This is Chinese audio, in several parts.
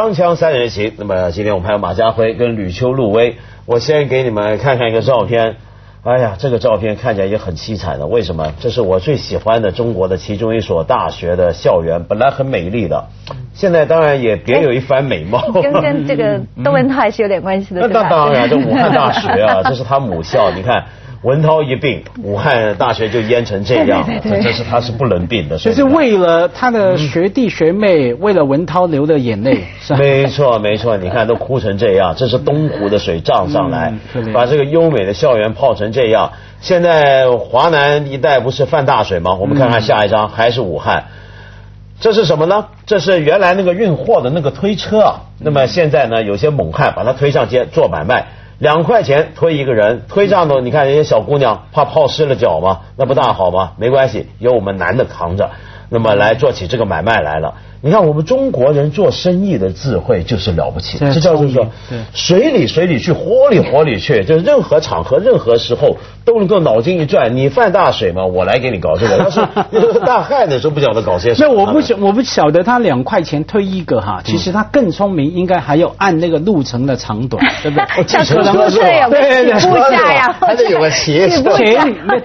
锵锵三人行，那么今天我们还有马家辉跟吕秋陆威，我先给你们看看一个照片。哎呀，这个照片看起来也很凄惨的，为什么？这是我最喜欢的中国的其中一所大学的校园，本来很美丽的，现在当然也别有一番美貌。跟跟这个窦文涛还是有点关系的。那当然，这武汉大学啊，这是他母校，你看。文涛一病，武汉大学就淹成这样，这这是他是不能病的。就是为了他的学弟学妹，为了文涛流的眼泪。没错没错，你看都哭成这样，这是东湖的水涨上来，把这个优美的校园泡成这样。现在华南一带不是犯大水吗？我们看看下一张，还是武汉。这是什么呢？这是原来那个运货的那个推车啊。那么现在呢，有些猛汉把它推上街做买卖。两块钱推一个人，推上头，你看人家小姑娘怕泡湿了脚吗？那不大好吗？没关系，由我们男的扛着，那么来做起这个买卖来了。你看，我们中国人做生意的智慧就是了不起，这叫做说，水里水里去，火里火里去，就是任何场合、任何时候都能够脑筋一转。你犯大水嘛，我来给你搞这个；但是 大旱的时候，不晓得搞些什么。那我不晓我不晓得他两块钱推一个哈，其实他更聪明，应该还要按那个路程的长短，对不对？像出租车 有个起步价呀，还得有个斜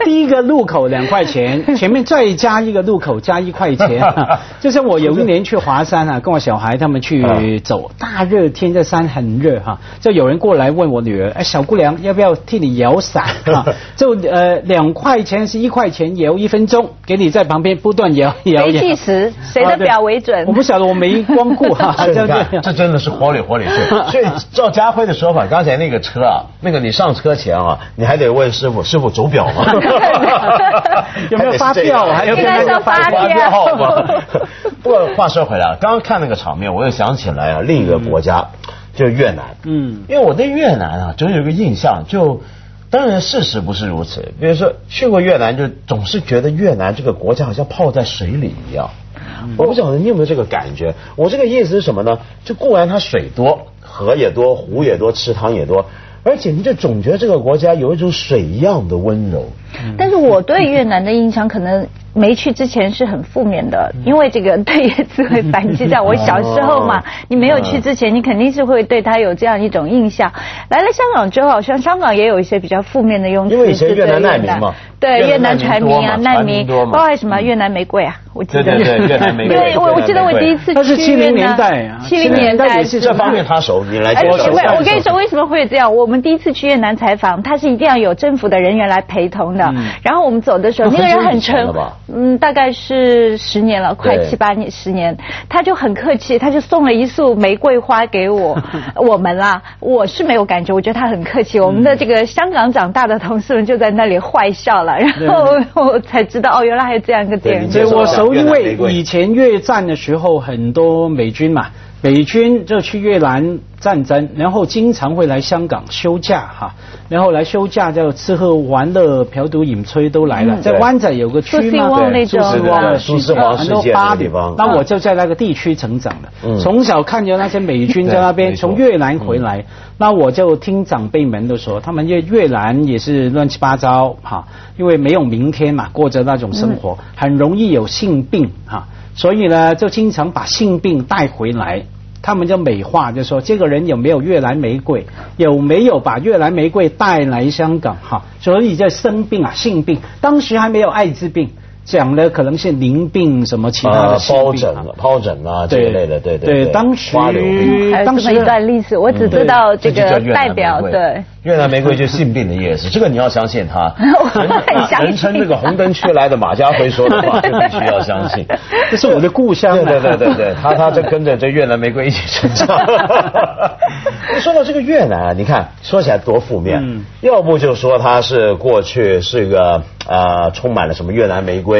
第一个路口两块钱，前面再加一个路口加一块钱，就是我有一年。去华山啊，跟我小孩他们去走，大热天这山很热哈，就有人过来问我女儿，哎，小姑娘要不要替你摇伞？就呃两块钱是一块钱摇一分钟，给你在旁边不断摇摇摇。计时，谁的表为准？我不晓得，我没光顾哈。这这真的是活里活里去。所以照家辉的说法，刚才那个车啊，那个你上车前啊，你还得问师傅，师傅走表吗？有没有发票？还有没有发票吗？不过话说回来，刚刚看那个场面，我又想起来啊，另一个国家就是越南。嗯，因为我对越南啊，总有一个印象，就当然事实不是如此。比如说去过越南，就总是觉得越南这个国家好像泡在水里一样。我不晓得你有没有这个感觉？我这个意思是什么呢？就固然它水多，河也多，湖也多，池塘也多，而且你就总觉得这个国家有一种水一样的温柔。但是我对越南的印象可能。没去之前是很负面的，因为这个对越自卫反击在我 小时候嘛，你没有去之前，你肯定是会对他有这样一种印象。来了香港之后，好像香港也有一些比较负面的用词，因为以前越南难民嘛，对越南船民啊，难民，包括什么越南玫瑰啊，我记得。对对对 越南玫瑰，因为我我记得我第一次去越南，七零年代是这方面他熟，你来介绍。我跟你说为什么会这样？我们第一次去越南采访，他是一定要有政府的人员来陪同的，然后我们走的时候，那个人很沉，嗯，大概是。是十年了，快七八年，十年，他就很客气，他就送了一束玫瑰花给我，我们啦，我是没有感觉，我觉得他很客气。我们的这个香港长大的同事们就在那里坏笑了，然后我才知道哦，原来还有这样一个点。对，我熟，因为以前越战的时候很多美军嘛。美军就去越南战争，然后经常会来香港休假哈，然后来休假就吃喝玩乐、嫖赌饮吹都来了。在湾仔有个区嘛，对，苏斯旺，苏斯旺很多八地方。那我就在那个地区成长的，从小看着那些美军在那边从越南回来，那我就听长辈们都说，他们越越南也是乱七八糟哈，因为没有明天嘛，过着那种生活，很容易有性病哈，所以呢，就经常把性病带回来。他们就美化，就说这个人有没有越南玫瑰，有没有把越南玫瑰带来香港哈？所以在生病啊，性病，当时还没有艾滋病。讲的可能是淋病什么其他的疱疹、疱疹啊这一类的，对对对。当时还有这么一段历史，我只知道这个代表对。越南玫瑰就性病的意思，这个你要相信他。人称这个红灯区来的马家辉说的话，就必须要相信。这是我的故乡。对对对对，他他就跟着这越南玫瑰一起成长。说到这个越南啊，你看说起来多负面，要不就说他是过去是一个。啊，充满了什么越南玫瑰，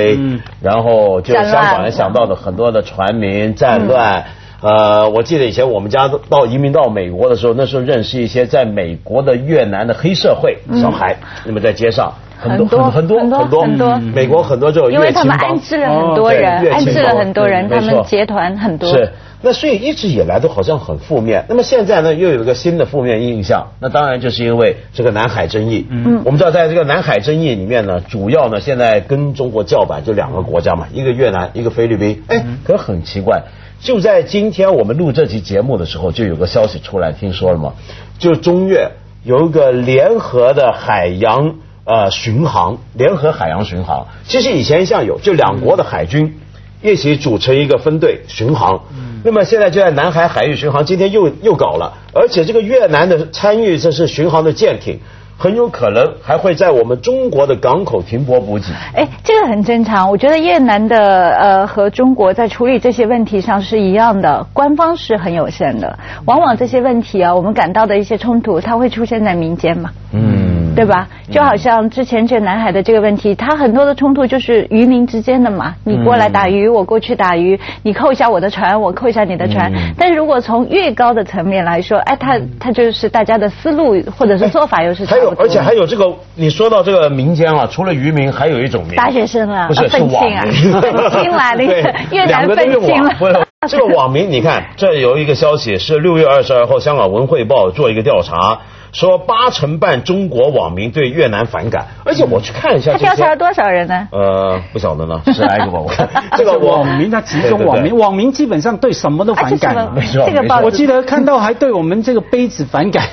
然后就香港人想到的很多的船民战乱。呃，我记得以前我们家到移民到美国的时候，那时候认识一些在美国的越南的黑社会小孩，那么在街上很多很多很多很多，美国很多这种因为他们安置了很多人，安置了很多人，他们结团很多。是。那所以一直以来都好像很负面，那么现在呢又有一个新的负面印象，那当然就是因为这个南海争议。嗯，我们知道在这个南海争议里面呢，主要呢现在跟中国叫板就两个国家嘛，一个越南，一个菲律宾。哎，可很奇怪，就在今天我们录这期节目的时候，就有个消息出来，听说了吗？就中越有一个联合的海洋呃巡航，联合海洋巡航。其实以前一向有，就两国的海军一起组成一个分队巡航。那么现在就在南海海域巡航，今天又又搞了，而且这个越南的参与，这是巡航的舰艇。很有可能还会在我们中国的港口停泊补给。哎，这个很正常。我觉得越南的呃和中国在处理这些问题上是一样的，官方是很有限的。往往这些问题啊，我们感到的一些冲突，它会出现在民间嘛。嗯。对吧？就好像之前这南海的这个问题，它很多的冲突就是渔民之间的嘛。你过来打鱼，我过去打鱼，你扣一下我的船，我扣一下你的船。但是如果从越高的层面来说，哎，它它就是大家的思路或者是做法又是还有，而且还有这个，你说到这个民间啊，除了渔民，还有一种民大学生啊，不是是网民，愤青来了，越南愤青了。这个网民，你看，这有一个消息是六月二十二号，香港文汇报做一个调查。说八成半中国网民对越南反感，而且我去看一下，他调查了多少人呢？呃，不晓得呢，十来个吧。我 看这个网民，他集中网民，网民基本上对什么都反感。没错，没错。我记得看到还对我们这个杯子反感，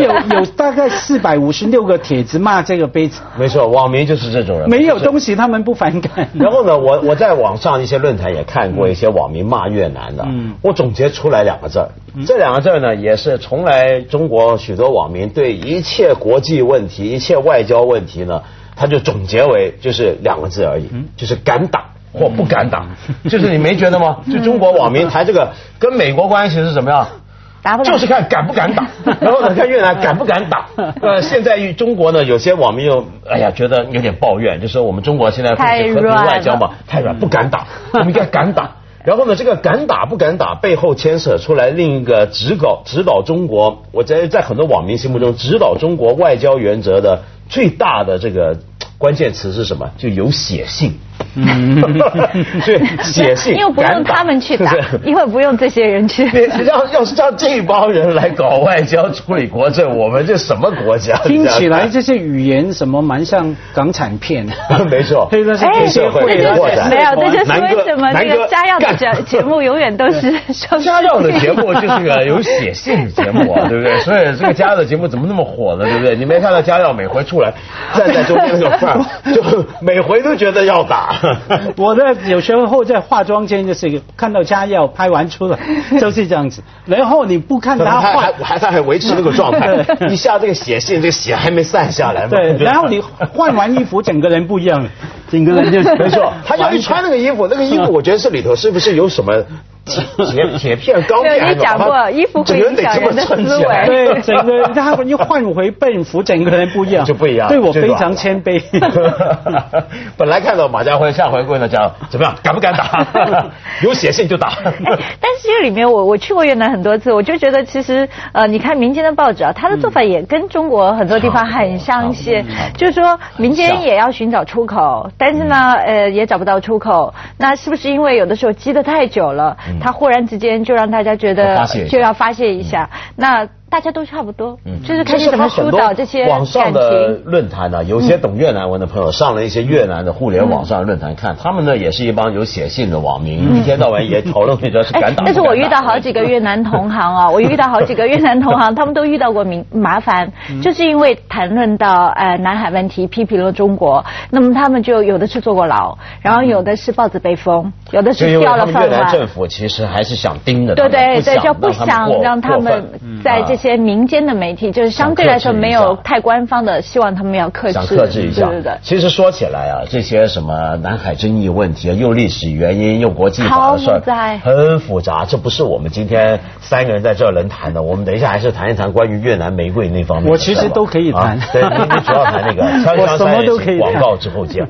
有 有大概四百五十六个帖子骂这个杯子。没错，网民就是这种人。没有东西他们不反感。然后呢，我我在网上一些论坛也看过一些网民骂越南的，我总结出来两个字儿，这两个字儿呢也是从来中国许多网民对一切。国际问题，一切外交问题呢，他就总结为就是两个字而已，就是敢打或不敢打。就是你没觉得吗？就中国网民谈这个跟美国关系是什么样？打不就是看敢不敢打。然后呢，看越南敢不敢打。呃，现在中国呢，有些网民又哎呀，觉得有点抱怨，就说我们中国现在和平外交嘛，太软，不敢打，我们应该敢打。然后呢，这个敢打不敢打背后牵扯出来另一个指导指导中国，我在在很多网民心目中指导中国外交原则的最大的这个关键词是什么？就有写信。嗯，对，写信，因为不用他们去打，因为不用这些人去。要要是让这帮人来搞外交、处理国政，我们这什么国家？听起来这些语言什么蛮像港产片。没错，这是黑社会扩展。没有，这就是为什么那个家耀的节节目永远都是家耀的节目就是个有写信的节目啊，对不对？所以这个家耀的节目怎么那么火呢？对不对？你没看到家耀每回出来站在中间那个范儿，就每回都觉得要打。我在有时候在化妆间就是看到家耀拍完出来 就是这样子，然后你不看他画，还在还维持那个状态，一下这个血性，这个血还没散下来嘛。对，然后你换完衣服，整个人不一样了，整个人就没错。他要一穿那个衣服，那个衣服我觉得这里头是不是有什么？铁铁片钢片，你讲过衣服会影响人的思维，对 整个他一换回笨服，整个人不一样，就不一样。对我非常谦卑。本来看到马家辉、下回问了，讲怎么样，敢不敢打？有写信就打。但是这里面，我我去过越南很多次，我就觉得其实呃，你看民间的报纸啊，他的做法也跟中国很多地方很相似，就是说民间也要寻找出口，但是呢，呃，也找不到出口。那是不是因为有的时候积得太久了？他忽然之间就让大家觉得就要发泄一下，那。大家都差不多，嗯，就是看你怎么疏导这些网上的论坛呢，有些懂越南文的朋友上了一些越南的互联网上论坛看，他们呢也是一帮有写信的网民，一天到晚也讨论那个是敢打。但是我遇到好几个越南同行啊，我遇到好几个越南同行，他们都遇到过明麻烦，就是因为谈论到呃南海问题，批评了中国，那么他们就有的是坐过牢，然后有的是报纸被封，有的是掉了饭碗。越南政府其实还是想盯着，对对对，就不想让他们在这。些民间的媒体就是相对来说没有太官方的，希望他们要克制，想克制一下。其实说起来啊，这些什么南海争议问题啊，又历史原因又国际法的事儿，很复杂。这不是我们今天三个人在这儿能谈的。我们等一下还是谈一谈关于越南玫瑰那方面。我其实都可以谈，对，你主要谈那个。我什么都可以广告之后见。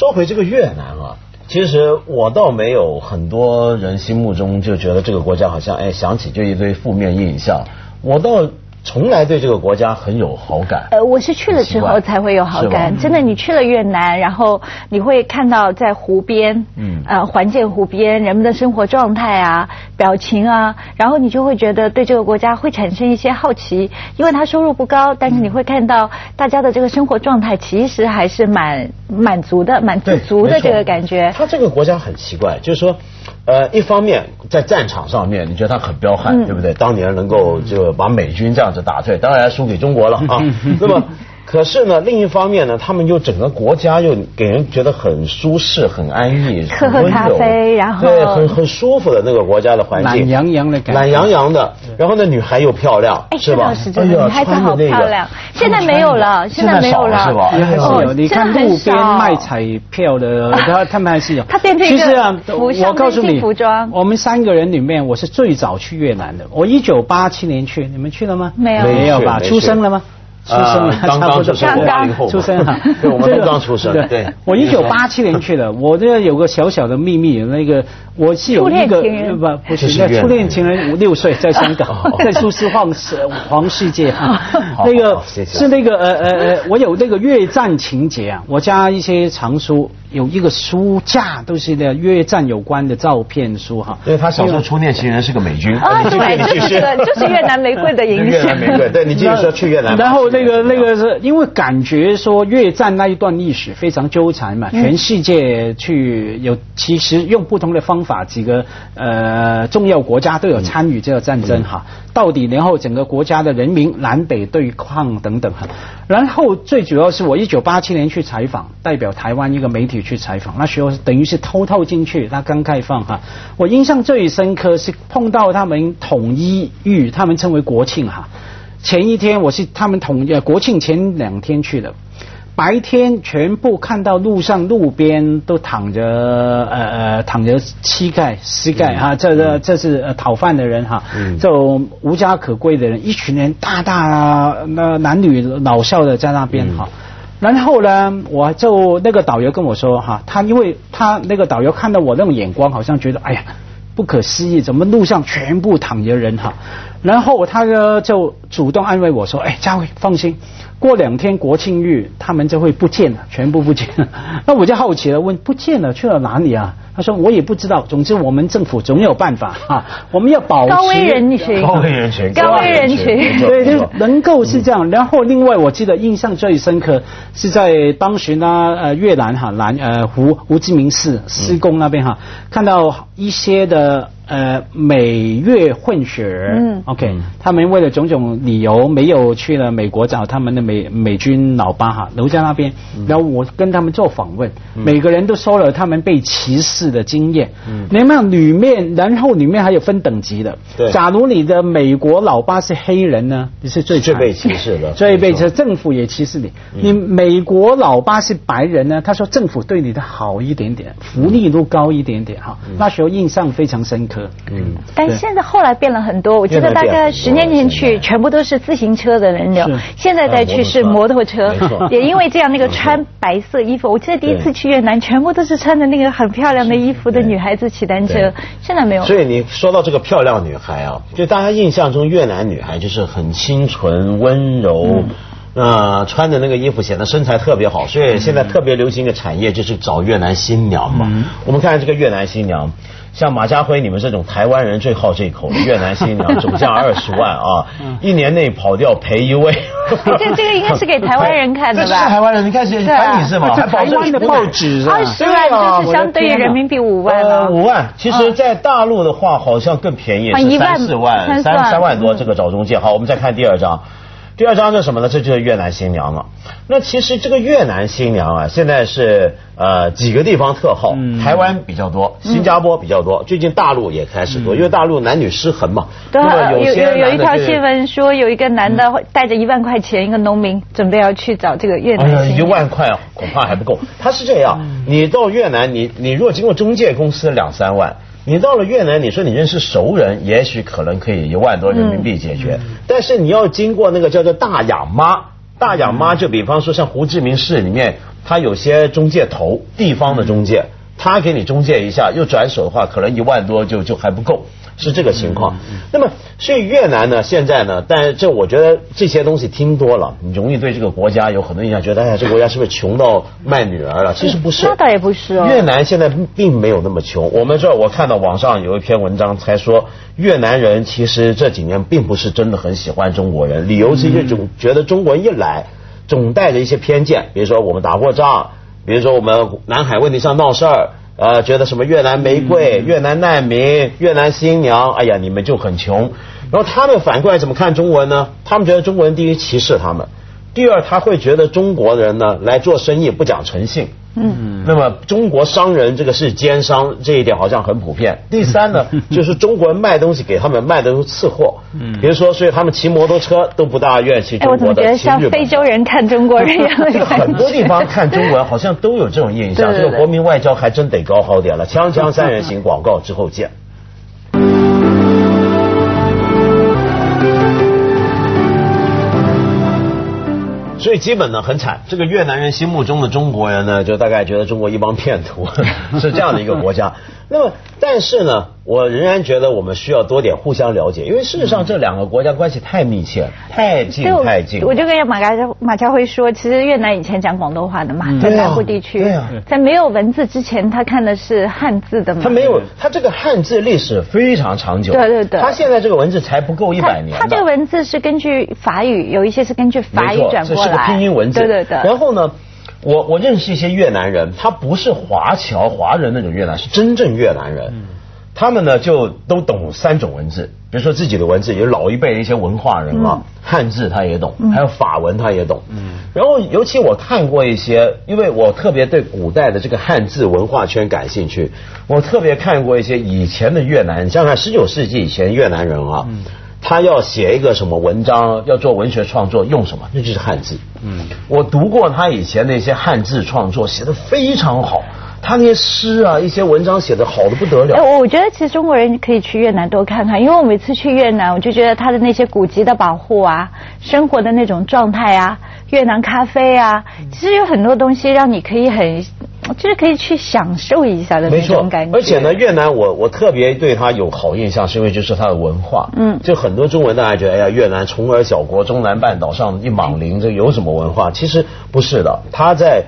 说回这个越南啊，其实我倒没有很多人心目中就觉得这个国家好像哎想起就一堆负面印象。我倒从来对这个国家很有好感。呃，我是去了之后才会有好感。真的，你去了越南，然后你会看到在湖边，嗯，呃，环建湖边人们的生活状态啊、表情啊，然后你就会觉得对这个国家会产生一些好奇，因为他收入不高，但是你会看到大家的这个生活状态其实还是蛮满足的、蛮自足的这个感觉。他这个国家很奇怪，就是说。呃，一方面在战场上面，你觉得他很彪悍，对不对？当年能够就把美军这样子打退，当然输给中国了啊。那么。可是呢，另一方面呢，他们又整个国家又给人觉得很舒适、很安逸、喝喝咖啡，然后对，很很舒服的那个国家的环境，懒洋洋的感觉，懒洋洋的。然后那女孩又漂亮，是吧？哎呀，女孩子好漂亮。现在没有了，现在没有了，是吧？还是有。你看路边卖彩票的，他 他们还是有。他变成一个我告诉你，服装。我们三个人里面，我是最早去越南的。我一九八七年去，你们去了吗？没有，没有吧？出生了吗？出生了，刚刚出生，出生哈，对，我们都刚出生。对，我一九八七年去的，我这有个小小的秘密，那个我是有一个不不是初恋情人五 六岁在香港，在苏斯晃世黄世界哈，那个是那个呃呃呃，我有那个越战情节啊，我家一些藏书。有一个书架都是的越战有关的照片书哈，因为他小时候初恋情人是个美军。啊，对，就是就是越南玫瑰的影越南玫瑰，对你继续说去越南。然后那个那个是因为感觉说越战那一段历史非常纠缠嘛，全世界去有其实用不同的方法，几个呃重要国家都有参与这个战争哈，到底然后整个国家的人民南北对抗等等哈，然后最主要是我一九八七年去采访，代表台湾一个媒体。去采访，那时候等于是偷偷进去，他刚开放哈。我印象最深刻是碰到他们统一日，他们称为国庆哈。前一天我是他们统呃国庆前两天去的，白天全部看到路上路边都躺着呃呃躺着膝盖膝盖哈，这这这是讨饭的人哈，就无家可归的人，一群人大大那男女老少的在那边哈。然后呢，我就那个导游跟我说哈，他因为他那个导游看到我那种眼光，好像觉得哎呀不可思议，怎么路上全部躺着人哈？然后他呢就主动安慰我说，哎，佳慧放心，过两天国庆日他们就会不见了，全部不见了。那我就好奇了，问不见了去了哪里啊？他说我也不知道，总之我们政府总有办法哈，我们要保持高危人群，高危人群，高危人群，对，就能够是这样。然后另外我记得印象最深刻是在当时呢，呃，越南哈南呃胡胡志明市施工那边哈，看到一些的。呃，美越混血，嗯，OK，他们为了种种理由没有去了美国找他们的美美军老八哈留在那边，然后我跟他们做访问，每个人都说了他们被歧视的经验，嗯，你看里面，然后里面还有分等级的，对，假如你的美国老八是黑人呢，你是最最被歧视的，最被这政府也歧视你，你美国老八是白人呢，他说政府对你的好一点点，福利都高一点点哈，那时候印象非常深刻。嗯，但现在后来变了很多。我记得大概十年前去，全部都是自行车的人流，现在再去是摩托车。也因为这样，那个穿白色衣服，我记得第一次去越南，全部都是穿着那个很漂亮的衣服的女孩子骑单车。现在没有。所以你说到这个漂亮女孩啊，就大家印象中越南女孩就是很清纯温柔，呃，穿的那个衣服显得身材特别好。所以现在特别流行一个产业就是找越南新娘嘛。我们看这个越南新娘。像马家辉，你们这种台湾人最好这口，越南新娘总价二十万啊，一年内跑掉赔一位。这 这个应该是给台湾人看的吧？是台湾人，你看是反你是吗？台湾的报纸二十万就是相对于人民币五万了。五万，其实，在大陆的话好像更便宜，是三四万，三三万多这个找中介。好，我们再看第二张。第二张是什么呢？这就是越南新娘了。那其实这个越南新娘啊，现在是呃几个地方特好，台湾比较多，新加坡比较多，最近大陆也开始多，因为大陆男女失衡嘛。对，有有有一条新闻说，有一个男的带着一万块钱，一个农民准备要去找这个越南新娘。一万块恐怕还不够。他是这样，你到越南，你你如果经过中介公司两三万。你到了越南，你说你认识熟人，也许可能可以一万多人民币解决。但是你要经过那个叫做大亚妈，大亚妈就比方说像胡志明市里面，他有些中介头，地方的中介，他给你中介一下，又转手的话，可能一万多就就还不够。是这个情况。那么，所以越南呢，现在呢，但这我觉得这些东西听多了，你容易对这个国家有很多印象，觉得哎呀，这个国家是不是穷到卖女儿了？其实不是，那倒也不是哦。越南现在并没有那么穷。我们这我看到网上有一篇文章才说，越南人其实这几年并不是真的很喜欢中国人，理由是一种觉得中国人一来总带着一些偏见，比如说我们打过仗，比如说我们南海问题上闹事儿。呃，觉得什么越南玫瑰、越南难民、越南新娘，哎呀，你们就很穷。然后他们反过来怎么看中国人呢？他们觉得中国人第一歧视他们，第二他会觉得中国人呢来做生意不讲诚信。嗯，那么中国商人这个是奸商，这一点好像很普遍。第三呢，就是中国人卖东西给他们卖的都是次货，嗯，比如说，所以他们骑摩托车都不大愿意骑中国的。哎，我怎么觉得像非洲人看中国人一样？这个很多地方看中国人好像都有这种印象。这个国民外交还真得搞好点了。锵锵三人行广告之后见。所以基本呢很惨，这个越南人心目中的中国人呢，就大概觉得中国一帮骗徒，是这样的一个国家。那么，但是呢，我仍然觉得我们需要多点互相了解，因为事实上这两个国家关系太密切了，太近太近。我就跟马家马家辉说，其实越南以前讲广东话的嘛，在南部地区，在没有文字之前，他看的是汉字的嘛。他没有，他这个汉字历史非常长久。对对对。他现在这个文字才不够一百年。他这个文字是根据法语，有一些是根据法语转过来。这是个拼音文字。对对对。然后呢？我我认识一些越南人，他不是华侨华人那种越南，是真正越南人。他们呢就都懂三种文字，比如说自己的文字，有老一辈的一些文化人啊，汉字他也懂，还有法文他也懂。嗯然后尤其我看过一些，因为我特别对古代的这个汉字文化圈感兴趣，我特别看过一些以前的越南，你想想十九世纪以前越南人啊。他要写一个什么文章，要做文学创作，用什么？那就是汉字。嗯，我读过他以前那些汉字创作，写的非常好。他那些诗啊，一些文章写的好的不得了。我我觉得其实中国人可以去越南多看看，因为我每次去越南，我就觉得他的那些古籍的保护啊，生活的那种状态啊，越南咖啡啊，其实有很多东西让你可以很。就是可以去享受一下的那种感觉。而且呢，越南我我特别对他有好印象，是因为就是他的文化。嗯。就很多中文大家觉得，哎呀，越南虫儿小国，中南半岛上一莽林，这有什么文化？其实不是的，他在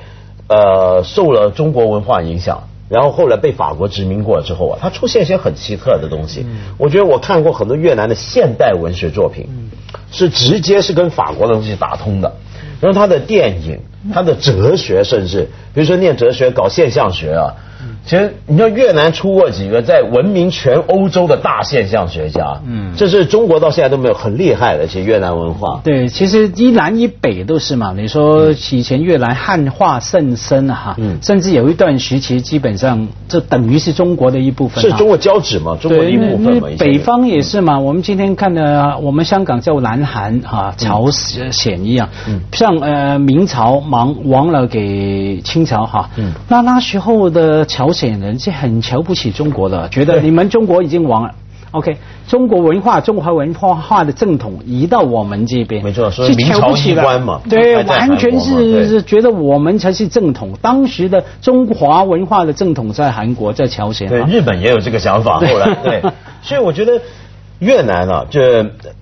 呃受了中国文化影响，然后后来被法国殖民过之后啊，他出现一些很奇特的东西。嗯。我觉得我看过很多越南的现代文学作品，是直接是跟法国的东西打通的。然后他的电影。他的哲学，甚至比如说念哲学、搞现象学啊。其实，你知道越南出过几个在闻名全欧洲的大现象学家，嗯，这是中国到现在都没有很厉害的一些越南文化。对，其实一南一北都是嘛。你说以前越南汉化甚深啊，哈，嗯，甚至有一段时期，基本上这等于是中国的一部分，是中国交趾嘛，中国的一部分嘛。北方也是嘛。我们今天看的，我们香港叫南韩哈，朝鲜一样，嗯，像呃明朝亡亡了给清朝哈，嗯，那那时候的朝。鲜人是很瞧不起中国的，觉得你们中国已经亡了。OK，中国文化、中华文化化的正统移到我们这边，没错，是明朝衣冠嘛？对，完全是是觉得我们才是正统。当时的中华文化的正统在韩国，在朝鲜。对，日本也有这个想法。后来，对，所以我觉得越南啊，就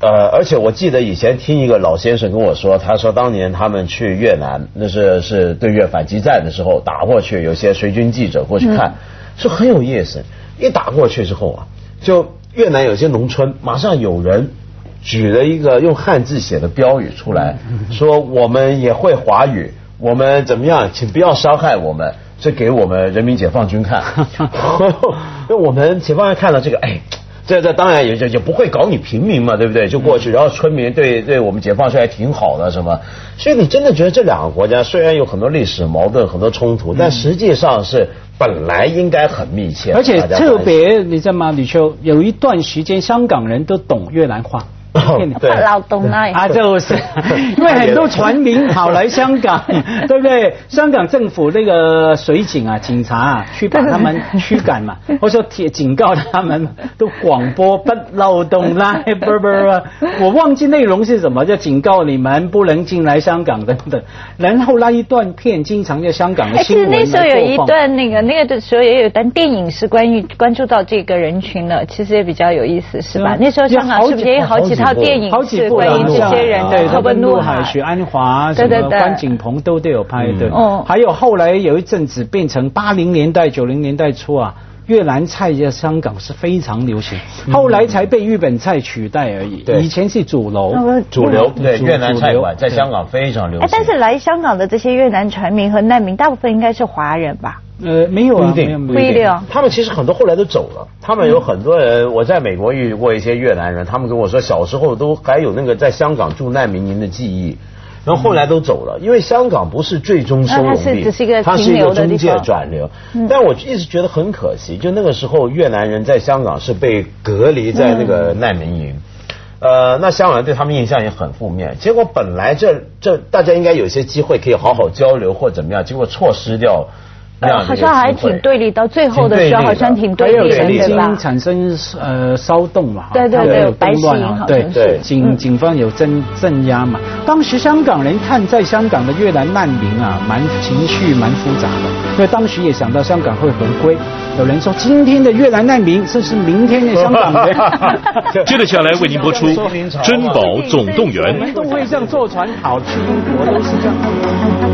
呃，而且我记得以前听一个老先生跟我说，他说当年他们去越南，那是是对越反击战的时候打过去，有些随军记者过去看，说很有意思。一打过去之后啊，就。越南有些农村，马上有人举了一个用汉字写的标语出来，说我们也会华语，我们怎么样，请不要伤害我们，这给我们人民解放军看。那 我们解放军看到这个，哎，这这当然也就就不会搞你平民嘛，对不对？就过去，然后村民对对我们解放军还挺好的，什么？所以你真的觉得这两个国家虽然有很多历史矛盾、很多冲突，但实际上是。本来应该很密切，而且特别你知道吗？李秋有一段时间，香港人都懂越南话。对，劳动啊，啊，就是 因为很多船民跑来香港，对不对？香港政府那个水警啊、警察啊，去把他们驱赶嘛，或者说铁警告他们，都广播不劳动啦，不不不，我忘记内容是什么，就警告你们不能进来香港等等。然后那一段片经常在香港的新闻那时候有一段那个那个的时候也有段电影是关于关注到这个人群的，其实也比较有意思，是吧？那时候香港是不是也有好几套电影是关于这些人的？特别陆海、许安华、什么关锦鹏都都有拍的。哦，还有后来有一阵子变成八零年代、九零年代初啊，越南菜在香港是非常流行，后来才被日本菜取代而已。以前是主流，主流对越南菜馆在香港非常流行。但是来香港的这些越南船民和难民，大部分应该是华人吧？呃，没有啊，不一定。他们其实很多后来都走了。他们有很多人，我在美国遇过一些越南人，他们跟我说，小时候都还有那个在香港住难民营的记忆，然后后来都走了，因为香港不是最终收容地，它是一个中介转流。但我一直觉得很可惜，就那个时候越南人在香港是被隔离在那个难民营，呃，那香港人对他们印象也很负面。结果本来这这大家应该有些机会可以好好交流或怎么样，结果错失掉。好像还挺对立，到最后的时候好像挺对立的，对吧？产生呃骚动嘛，对对对，白心啊，对对，警警方有镇镇压嘛。当时香港人看在香港的越南难民啊，蛮情绪蛮复杂的，因为当时也想到香港会回归。有人说今天的越南难民，这是明天的香港人。接着下来为您播出 《珍宝总动员》。我们都会像坐船跑去英国，都是这样。